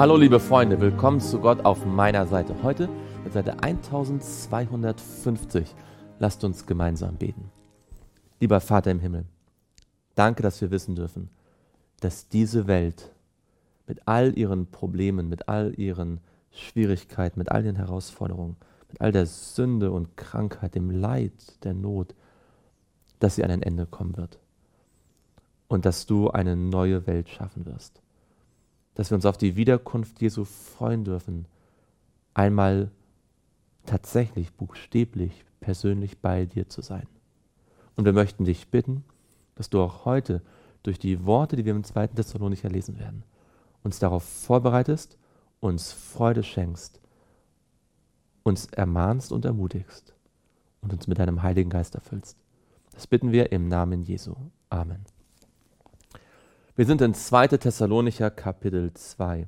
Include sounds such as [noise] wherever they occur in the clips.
Hallo liebe Freunde, willkommen zu Gott auf meiner Seite. Heute mit Seite 1250. Lasst uns gemeinsam beten. Lieber Vater im Himmel, danke, dass wir wissen dürfen, dass diese Welt mit all ihren Problemen, mit all ihren Schwierigkeiten, mit all ihren Herausforderungen, mit all der Sünde und Krankheit, dem Leid, der Not, dass sie an ein Ende kommen wird. Und dass du eine neue Welt schaffen wirst dass wir uns auf die Wiederkunft Jesu freuen dürfen, einmal tatsächlich, buchstäblich, persönlich bei dir zu sein. Und wir möchten dich bitten, dass du auch heute durch die Worte, die wir im zweiten Thessalonicher lesen werden, uns darauf vorbereitest, uns Freude schenkst, uns ermahnst und ermutigst und uns mit deinem Heiligen Geist erfüllst. Das bitten wir im Namen Jesu. Amen. Wir sind in 2. Thessalonicher Kapitel 2.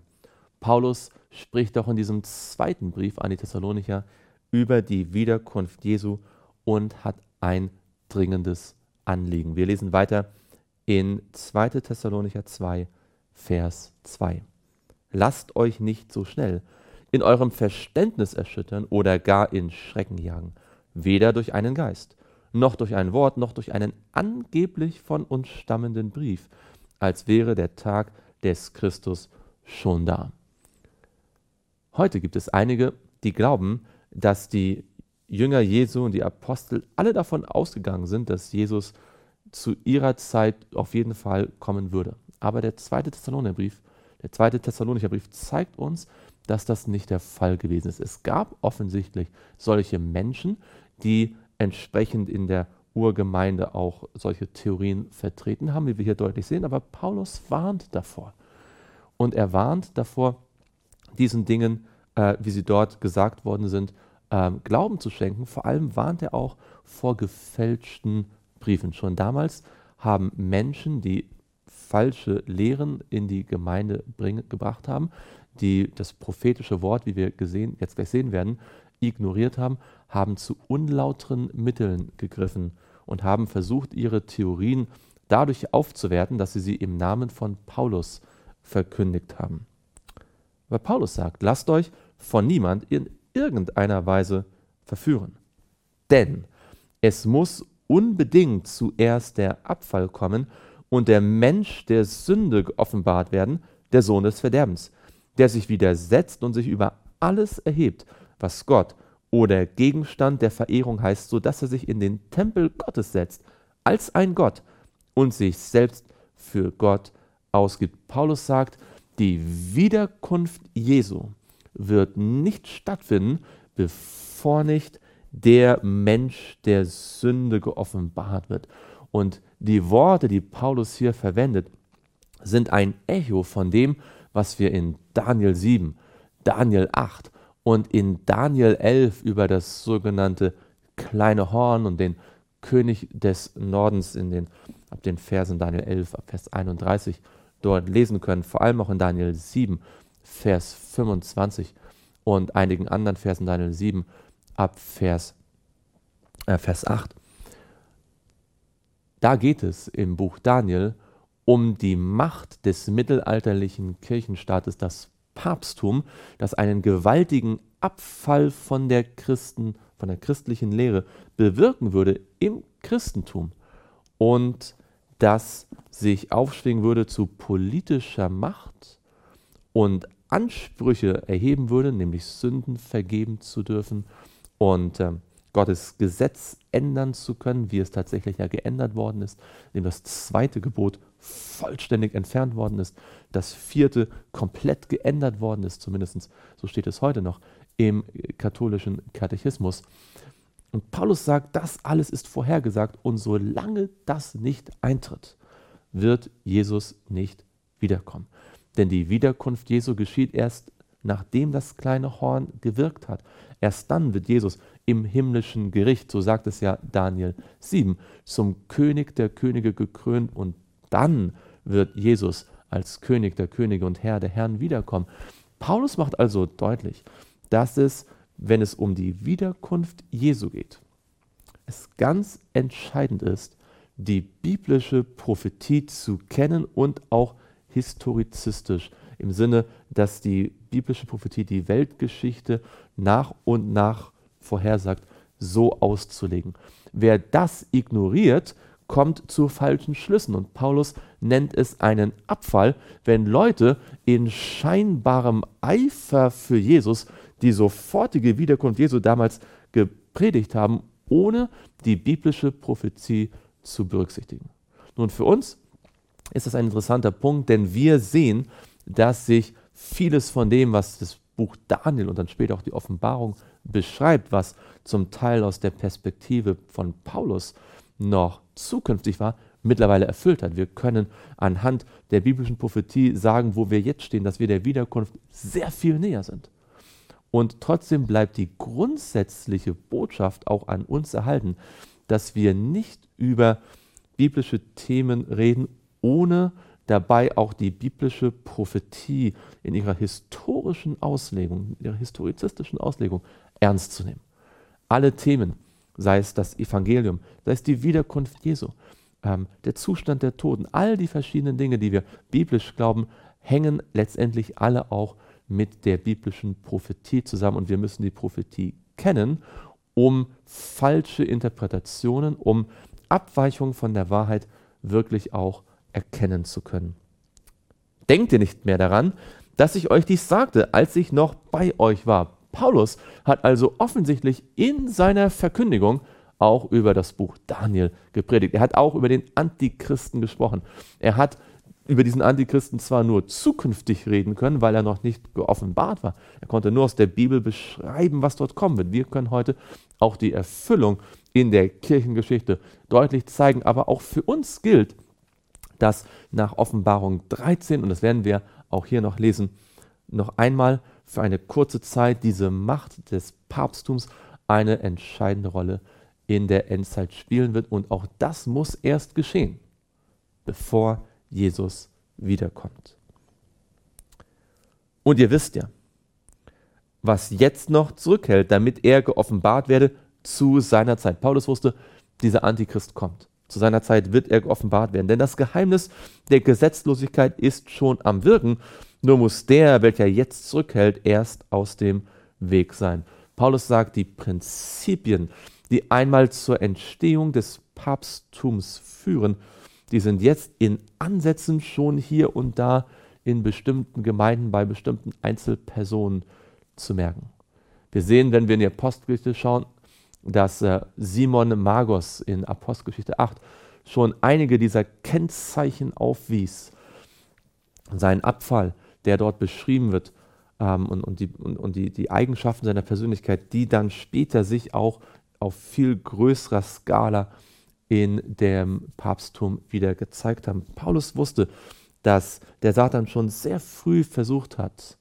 Paulus spricht auch in diesem zweiten Brief an die Thessalonicher über die Wiederkunft Jesu und hat ein dringendes Anliegen. Wir lesen weiter in 2. Thessalonicher 2, Vers 2. Lasst euch nicht so schnell in eurem Verständnis erschüttern oder gar in Schrecken jagen, weder durch einen Geist, noch durch ein Wort, noch durch einen angeblich von uns stammenden Brief, als wäre der Tag des Christus schon da. Heute gibt es einige, die glauben, dass die Jünger Jesu und die Apostel alle davon ausgegangen sind, dass Jesus zu ihrer Zeit auf jeden Fall kommen würde. Aber der zweite Thessalonicher Brief, der zweite Thessalonicher Brief zeigt uns, dass das nicht der Fall gewesen ist. Es gab offensichtlich solche Menschen, die entsprechend in der Urgemeinde auch solche Theorien vertreten haben, wie wir hier deutlich sehen. Aber Paulus warnt davor. Und er warnt davor, diesen Dingen, äh, wie sie dort gesagt worden sind, äh, Glauben zu schenken. Vor allem warnt er auch vor gefälschten Briefen. Schon damals haben Menschen, die falsche Lehren in die Gemeinde bring, gebracht haben, die das prophetische Wort, wie wir gesehen, jetzt gleich sehen werden, ignoriert haben, haben zu unlauteren Mitteln gegriffen und haben versucht, ihre Theorien dadurch aufzuwerten, dass sie sie im Namen von Paulus verkündigt haben. Aber Paulus sagt, lasst euch von niemand in irgendeiner Weise verführen. Denn es muss unbedingt zuerst der Abfall kommen und der Mensch der Sünde geoffenbart werden, der Sohn des Verderbens, der sich widersetzt und sich über alles erhebt, was Gott oder Gegenstand der Verehrung heißt, so dass er sich in den Tempel Gottes setzt, als ein Gott und sich selbst für Gott ausgibt. Paulus sagt, die Wiederkunft Jesu wird nicht stattfinden, bevor nicht der Mensch der Sünde geoffenbart wird. Und die Worte, die Paulus hier verwendet, sind ein Echo von dem, was wir in Daniel 7, Daniel 8 und in Daniel 11 über das sogenannte kleine Horn und den König des Nordens in den, ab den Versen Daniel 11, ab Vers 31 dort lesen können, vor allem auch in Daniel 7, Vers 25 und einigen anderen Versen Daniel 7 ab Vers, äh, Vers 8. Da geht es im Buch Daniel um die Macht des mittelalterlichen Kirchenstaates, das Papsttum, das einen gewaltigen Abfall von der Christen, von der christlichen Lehre bewirken würde im Christentum und das sich aufschwingen würde zu politischer Macht und Ansprüche erheben würde, nämlich Sünden vergeben zu dürfen und äh, Gottes Gesetz ändern zu können, wie es tatsächlich ja geändert worden ist, indem das zweite Gebot vollständig entfernt worden ist, das vierte komplett geändert worden ist, zumindest so steht es heute noch im katholischen Katechismus. Und Paulus sagt, das alles ist vorhergesagt und solange das nicht eintritt, wird Jesus nicht wiederkommen. Denn die Wiederkunft Jesu geschieht erst nachdem das kleine Horn gewirkt hat. Erst dann wird Jesus im himmlischen Gericht, so sagt es ja Daniel 7, zum König der Könige gekrönt und dann wird Jesus als König der Könige und Herr der Herren wiederkommen. Paulus macht also deutlich, dass es, wenn es um die Wiederkunft Jesu geht, es ganz entscheidend ist, die biblische Prophetie zu kennen und auch historizistisch im Sinne, dass die biblische Prophetie die Weltgeschichte nach und nach vorhersagt, so auszulegen. Wer das ignoriert, kommt zu falschen Schlüssen. Und Paulus nennt es einen Abfall, wenn Leute in scheinbarem Eifer für Jesus die sofortige Wiederkunft Jesu damals gepredigt haben, ohne die biblische Prophezie zu berücksichtigen. Nun, für uns ist das ein interessanter Punkt, denn wir sehen, dass sich vieles von dem, was das Buch Daniel und dann später auch die Offenbarung beschreibt, was zum Teil aus der Perspektive von Paulus noch zukünftig war, mittlerweile erfüllt hat. Wir können anhand der biblischen Prophetie sagen, wo wir jetzt stehen, dass wir der Wiederkunft sehr viel näher sind. Und trotzdem bleibt die grundsätzliche Botschaft auch an uns erhalten, dass wir nicht über biblische Themen reden, ohne dabei auch die biblische Prophetie in ihrer historischen Auslegung, in ihrer historizistischen Auslegung ernst zu nehmen. Alle Themen, sei es das Evangelium, sei es die Wiederkunft Jesu, ähm, der Zustand der Toten, all die verschiedenen Dinge, die wir biblisch glauben, hängen letztendlich alle auch mit der biblischen Prophetie zusammen und wir müssen die Prophetie kennen, um falsche Interpretationen, um Abweichungen von der Wahrheit wirklich auch erkennen zu können. Denkt ihr nicht mehr daran, dass ich euch dies sagte, als ich noch bei euch war. Paulus hat also offensichtlich in seiner Verkündigung auch über das Buch Daniel gepredigt. Er hat auch über den Antichristen gesprochen. Er hat über diesen Antichristen zwar nur zukünftig reden können, weil er noch nicht geoffenbart war. Er konnte nur aus der Bibel beschreiben, was dort kommen wird. Wir können heute auch die Erfüllung in der Kirchengeschichte deutlich zeigen. Aber auch für uns gilt, dass nach Offenbarung 13, und das werden wir auch hier noch lesen, noch einmal für eine kurze Zeit diese Macht des Papsttums eine entscheidende Rolle in der Endzeit spielen wird. Und auch das muss erst geschehen, bevor Jesus wiederkommt. Und ihr wisst ja, was jetzt noch zurückhält, damit er geoffenbart werde zu seiner Zeit. Paulus wusste, dieser Antichrist kommt. Zu seiner Zeit wird er geoffenbart werden. Denn das Geheimnis der Gesetzlosigkeit ist schon am Wirken. Nur muss der, welcher jetzt zurückhält, erst aus dem Weg sein. Paulus sagt, die Prinzipien, die einmal zur Entstehung des Papsttums führen, die sind jetzt in Ansätzen schon hier und da in bestimmten Gemeinden bei bestimmten Einzelpersonen zu merken. Wir sehen, wenn wir in die Apostelgeschichte schauen, dass äh, Simon Magos in Apostelgeschichte 8 schon einige dieser Kennzeichen aufwies. Sein Abfall, der dort beschrieben wird, ähm, und, und, die, und, und die, die Eigenschaften seiner Persönlichkeit, die dann später sich auch auf viel größerer Skala in dem Papsttum wieder gezeigt haben. Paulus wusste, dass der Satan schon sehr früh versucht hat,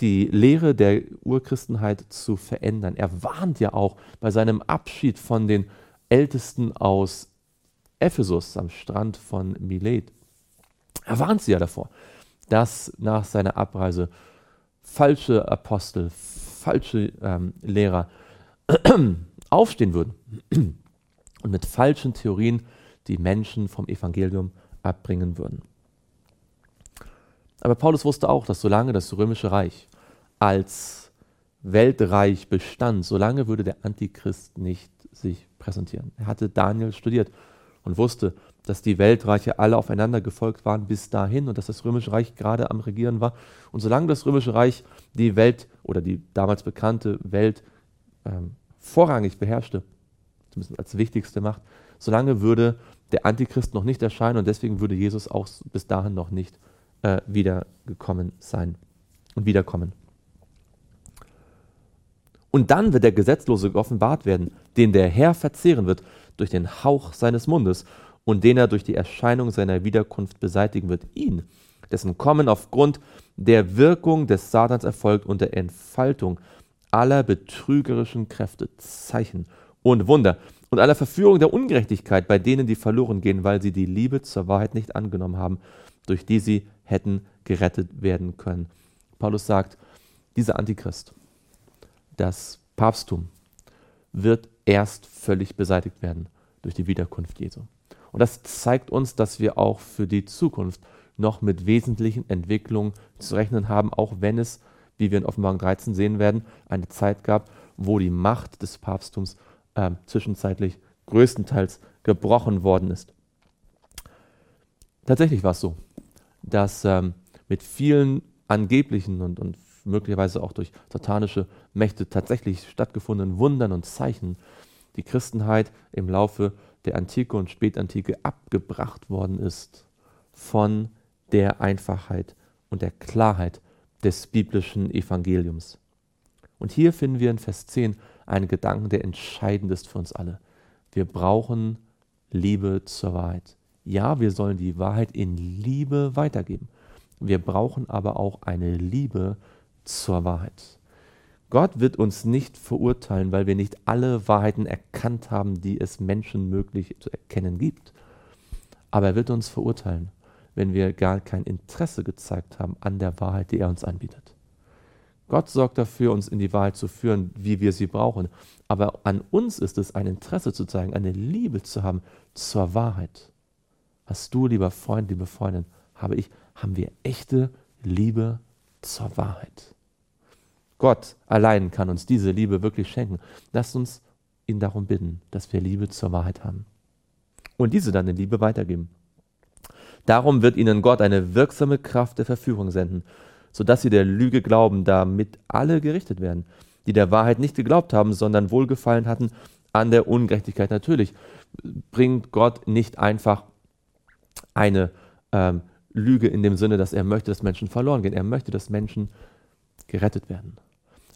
die Lehre der Urchristenheit zu verändern. Er warnt ja auch bei seinem Abschied von den Ältesten aus Ephesus am Strand von Milet. Er warnt sie ja davor, dass nach seiner Abreise falsche Apostel, falsche ähm, Lehrer [clears throat] aufstehen würden [clears throat] und mit falschen Theorien die Menschen vom Evangelium abbringen würden. Aber Paulus wusste auch, dass solange das römische Reich als Weltreich bestand, solange würde der Antichrist nicht sich präsentieren. Er hatte Daniel studiert und wusste, dass die Weltreiche alle aufeinander gefolgt waren bis dahin und dass das römische Reich gerade am Regieren war. Und solange das römische Reich die Welt oder die damals bekannte Welt ähm, vorrangig beherrschte, zumindest als wichtigste Macht, solange würde der Antichrist noch nicht erscheinen und deswegen würde Jesus auch bis dahin noch nicht äh, wiedergekommen sein und wiederkommen. Und dann wird der Gesetzlose geoffenbart werden, den der Herr verzehren wird durch den Hauch seines Mundes und den er durch die Erscheinung seiner Wiederkunft beseitigen wird. Ihn, dessen Kommen aufgrund der Wirkung des Satans erfolgt und der Entfaltung aller betrügerischen Kräfte, Zeichen und Wunder und aller Verführung der Ungerechtigkeit bei denen, die verloren gehen, weil sie die Liebe zur Wahrheit nicht angenommen haben, durch die sie hätten gerettet werden können. Paulus sagt, dieser Antichrist, das Papsttum, wird erst völlig beseitigt werden durch die Wiederkunft Jesu. Und das zeigt uns, dass wir auch für die Zukunft noch mit wesentlichen Entwicklungen zu rechnen haben, auch wenn es, wie wir in Offenbarung 13 sehen werden, eine Zeit gab, wo die Macht des Papsttums äh, zwischenzeitlich größtenteils gebrochen worden ist. Tatsächlich war es so, dass ähm, mit vielen angeblichen und, und möglicherweise auch durch satanische Mächte tatsächlich stattgefundenen Wundern und Zeichen die Christenheit im Laufe der Antike und Spätantike abgebracht worden ist von der Einfachheit und der Klarheit des biblischen Evangeliums. Und hier finden wir in Vers 10 einen Gedanken, der entscheidend ist für uns alle. Wir brauchen Liebe zur Wahrheit. Ja, wir sollen die Wahrheit in Liebe weitergeben. Wir brauchen aber auch eine Liebe zur Wahrheit. Gott wird uns nicht verurteilen, weil wir nicht alle Wahrheiten erkannt haben, die es Menschen möglich zu erkennen gibt. Aber er wird uns verurteilen, wenn wir gar kein Interesse gezeigt haben an der Wahrheit, die er uns anbietet. Gott sorgt dafür, uns in die Wahrheit zu führen, wie wir sie brauchen. Aber an uns ist es, ein Interesse zu zeigen, eine Liebe zu haben zur Wahrheit. Hast du, lieber Freund, liebe Freundin, habe ich, haben wir echte Liebe zur Wahrheit. Gott allein kann uns diese Liebe wirklich schenken. Lasst uns ihn darum bitten, dass wir Liebe zur Wahrheit haben. Und diese dann in Liebe weitergeben. Darum wird ihnen Gott eine wirksame Kraft der Verführung senden, sodass sie der Lüge glauben, damit alle gerichtet werden, die der Wahrheit nicht geglaubt haben, sondern Wohlgefallen hatten an der Ungerechtigkeit. Natürlich bringt Gott nicht einfach eine ähm, Lüge in dem Sinne, dass er möchte, dass Menschen verloren gehen. Er möchte, dass Menschen gerettet werden.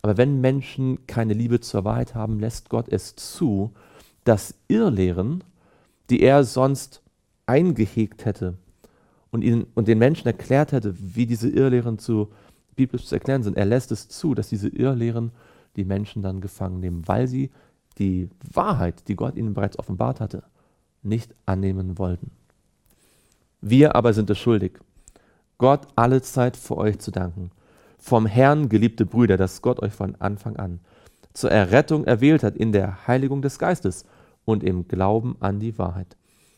Aber wenn Menschen keine Liebe zur Wahrheit haben, lässt Gott es zu, dass Irrlehren, die er sonst eingehegt hätte und, ihnen, und den Menschen erklärt hätte, wie diese Irrlehren zu biblisch zu erklären sind, er lässt es zu, dass diese Irrlehren die Menschen dann gefangen nehmen, weil sie die Wahrheit, die Gott ihnen bereits offenbart hatte, nicht annehmen wollten. Wir aber sind es schuldig, Gott alle Zeit für euch zu danken. Vom Herrn, geliebte Brüder, dass Gott euch von Anfang an zur Errettung erwählt hat in der Heiligung des Geistes und im Glauben an die Wahrheit,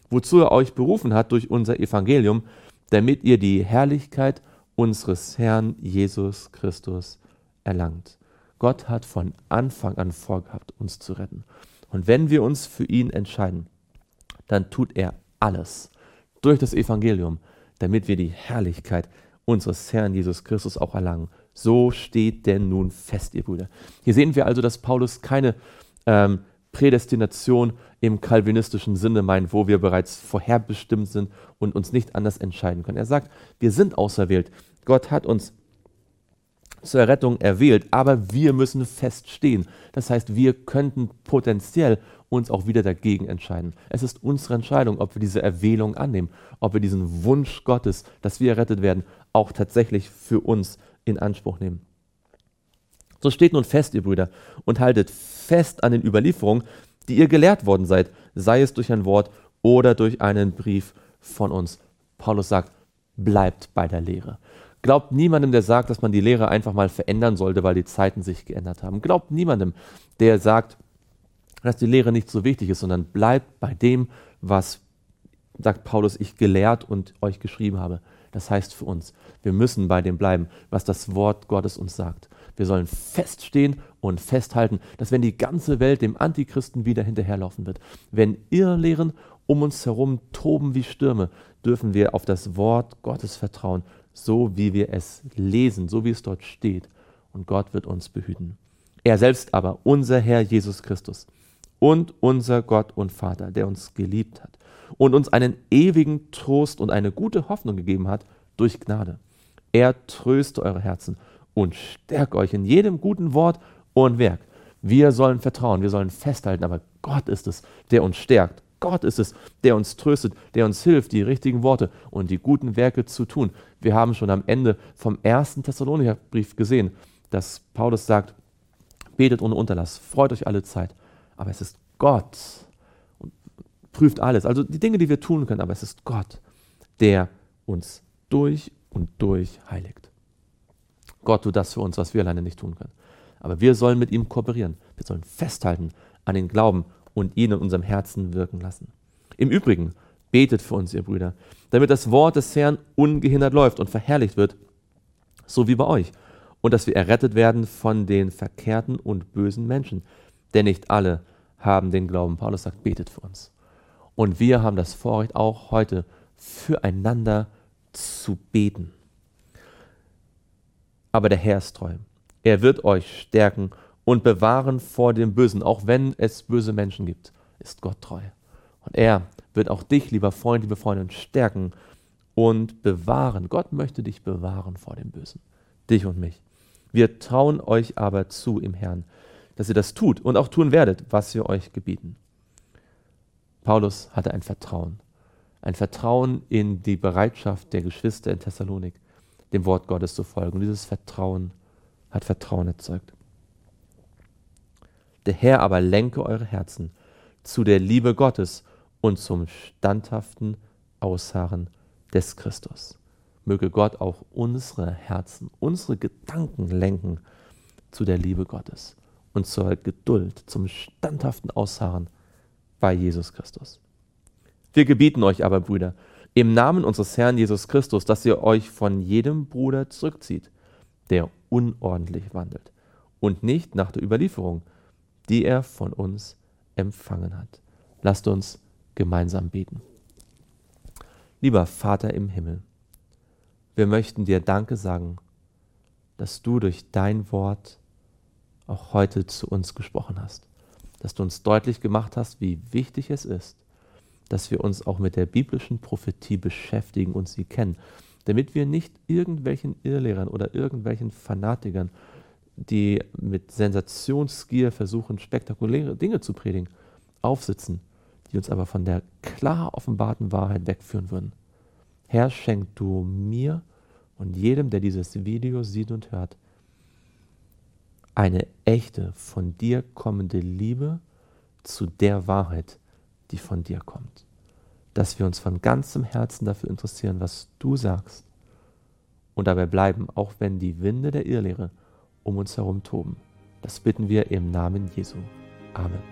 wozu er euch berufen hat durch unser Evangelium, damit ihr die Herrlichkeit unseres Herrn Jesus Christus erlangt. Gott hat von Anfang an vorgehabt, uns zu retten. Und wenn wir uns für ihn entscheiden, dann tut er alles, durch das Evangelium, damit wir die Herrlichkeit unseres Herrn Jesus Christus auch erlangen. So steht denn nun fest, ihr Brüder. Hier sehen wir also, dass Paulus keine ähm, Prädestination im kalvinistischen Sinne meint, wo wir bereits vorherbestimmt sind und uns nicht anders entscheiden können. Er sagt, wir sind auserwählt. Gott hat uns zur Errettung erwählt, aber wir müssen feststehen. Das heißt, wir könnten potenziell uns auch wieder dagegen entscheiden. Es ist unsere Entscheidung, ob wir diese Erwählung annehmen, ob wir diesen Wunsch Gottes, dass wir errettet werden, auch tatsächlich für uns in Anspruch nehmen. So steht nun fest, ihr Brüder, und haltet fest an den Überlieferungen, die ihr gelehrt worden seid, sei es durch ein Wort oder durch einen Brief von uns. Paulus sagt, bleibt bei der Lehre. Glaubt niemandem, der sagt, dass man die Lehre einfach mal verändern sollte, weil die Zeiten sich geändert haben. Glaubt niemandem, der sagt, dass die Lehre nicht so wichtig ist, sondern bleibt bei dem, was, sagt Paulus, ich gelehrt und euch geschrieben habe. Das heißt für uns, wir müssen bei dem bleiben, was das Wort Gottes uns sagt. Wir sollen feststehen und festhalten, dass wenn die ganze Welt dem Antichristen wieder hinterherlaufen wird, wenn Irrlehren um uns herum toben wie Stürme, dürfen wir auf das Wort Gottes vertrauen, so wie wir es lesen, so wie es dort steht. Und Gott wird uns behüten. Er selbst aber, unser Herr Jesus Christus, und unser Gott und Vater, der uns geliebt hat und uns einen ewigen Trost und eine gute Hoffnung gegeben hat durch Gnade. Er tröste eure Herzen und stärke euch in jedem guten Wort und Werk. Wir sollen vertrauen, wir sollen festhalten, aber Gott ist es, der uns stärkt. Gott ist es, der uns tröstet, der uns hilft, die richtigen Worte und die guten Werke zu tun. Wir haben schon am Ende vom ersten Thessalonicher Brief gesehen, dass Paulus sagt, betet ohne Unterlass, freut euch alle Zeit aber es ist Gott prüft alles. Also die Dinge, die wir tun können, aber es ist Gott, der uns durch und durch heiligt. Gott tut das für uns, was wir alleine nicht tun können. Aber wir sollen mit ihm kooperieren. Wir sollen festhalten an den Glauben und ihn in unserem Herzen wirken lassen. Im Übrigen, Betet für uns, ihr Brüder, damit das Wort des Herrn ungehindert läuft und verherrlicht wird, so wie bei euch, und dass wir errettet werden von den verkehrten und bösen Menschen. Denn nicht alle haben den Glauben. Paulus sagt, betet für uns. Und wir haben das Vorrecht, auch heute füreinander zu beten. Aber der Herr ist treu. Er wird euch stärken und bewahren vor dem Bösen, auch wenn es böse Menschen gibt, ist Gott treu. Und er wird auch dich, lieber Freund, liebe Freundin, stärken und bewahren. Gott möchte dich bewahren vor dem Bösen, dich und mich. Wir trauen euch aber zu im Herrn, dass ihr das tut und auch tun werdet, was wir euch gebieten. Paulus hatte ein Vertrauen, ein Vertrauen in die Bereitschaft der Geschwister in Thessalonik, dem Wort Gottes zu folgen. Und dieses Vertrauen hat Vertrauen erzeugt. Der Herr aber lenke eure Herzen zu der Liebe Gottes und zum standhaften Ausharren des Christus. Möge Gott auch unsere Herzen, unsere Gedanken lenken zu der Liebe Gottes und zur Geduld, zum standhaften Ausharren bei Jesus Christus. Wir gebieten euch aber, Brüder, im Namen unseres Herrn Jesus Christus, dass ihr euch von jedem Bruder zurückzieht, der unordentlich wandelt und nicht nach der Überlieferung, die er von uns empfangen hat. Lasst uns gemeinsam beten. Lieber Vater im Himmel, wir möchten dir Danke sagen, dass du durch dein Wort auch heute zu uns gesprochen hast, dass du uns deutlich gemacht hast, wie wichtig es ist, dass wir uns auch mit der biblischen Prophetie beschäftigen und sie kennen, damit wir nicht irgendwelchen Irrlehrern oder irgendwelchen Fanatikern, die mit Sensationsgier versuchen, spektakuläre Dinge zu predigen, aufsitzen, die uns aber von der klar offenbarten Wahrheit wegführen würden. Herr, schenk du mir und jedem, der dieses Video sieht und hört, eine echte, von dir kommende Liebe zu der Wahrheit, die von dir kommt. Dass wir uns von ganzem Herzen dafür interessieren, was du sagst und dabei bleiben, auch wenn die Winde der Irrlehre um uns herum toben. Das bitten wir im Namen Jesu. Amen.